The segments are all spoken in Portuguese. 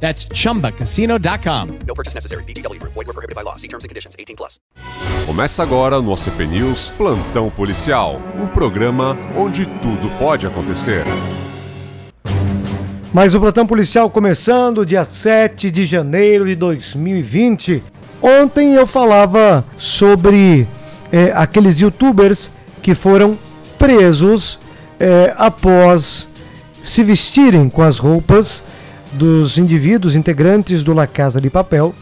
That's chumbacasino.com. No purchase necessary. VGW Group. Void were prohibited by law. See terms and conditions. 18 plus. Começa agora no OCP News Plantão Policial, um programa onde tudo pode acontecer. Mais o Plantão Policial começando dia 7 de janeiro de 2020. Ontem eu falava sobre é, aqueles youtubers que foram presos é, após se vestirem com as roupas dos indivíduos integrantes do La Casa de Papel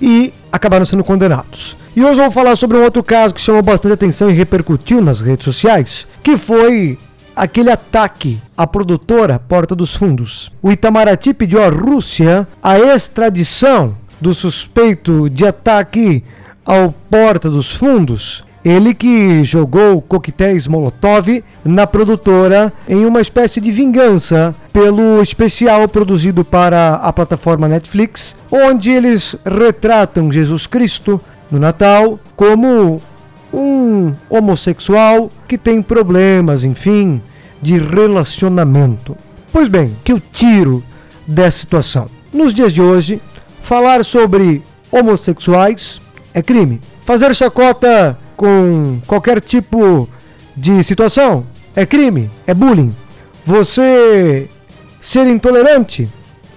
e acabaram sendo condenados. E hoje vou falar sobre um outro caso que chamou bastante atenção e repercutiu nas redes sociais, que foi aquele ataque à produtora Porta dos Fundos. O Itamaraty pediu à Rússia a extradição do suspeito de ataque ao Porta dos Fundos. Ele que jogou coquetéis Molotov na produtora em uma espécie de vingança pelo especial produzido para a plataforma Netflix, onde eles retratam Jesus Cristo no Natal como um homossexual que tem problemas, enfim, de relacionamento. Pois bem, que eu tiro dessa situação? Nos dias de hoje, falar sobre homossexuais é crime. Fazer chacota com qualquer tipo de situação é crime, é bullying. Você ser intolerante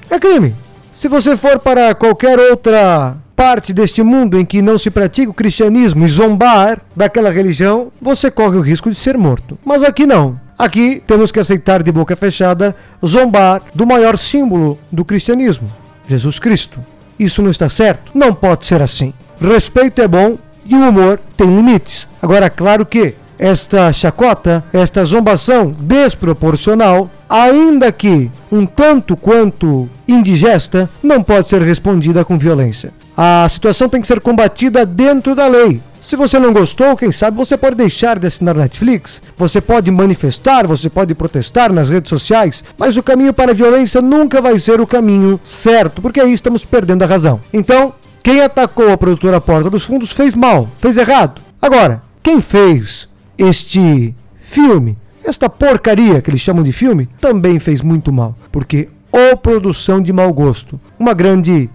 é crime. Se você for para qualquer outra parte deste mundo em que não se pratica o cristianismo e zombar daquela religião, você corre o risco de ser morto. Mas aqui não. Aqui temos que aceitar de boca fechada zombar do maior símbolo do cristianismo, Jesus Cristo. Isso não está certo? Não pode ser assim. Respeito é bom e o humor tem limites. Agora, claro que esta chacota, esta zombação desproporcional, ainda que um tanto quanto indigesta, não pode ser respondida com violência. A situação tem que ser combatida dentro da lei. Se você não gostou, quem sabe você pode deixar de assinar Netflix, você pode manifestar, você pode protestar nas redes sociais, mas o caminho para a violência nunca vai ser o caminho certo, porque aí estamos perdendo a razão. Então, quem atacou a produtora Porta dos Fundos fez mal, fez errado. Agora, quem fez este filme, esta porcaria que eles chamam de filme, também fez muito mal, porque ou produção de mau gosto, uma grande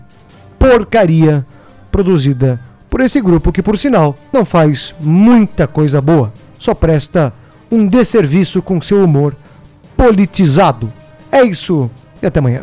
porcaria produzida por esse grupo que, por sinal, não faz muita coisa boa, só presta um desserviço com seu humor politizado. É isso e até amanhã.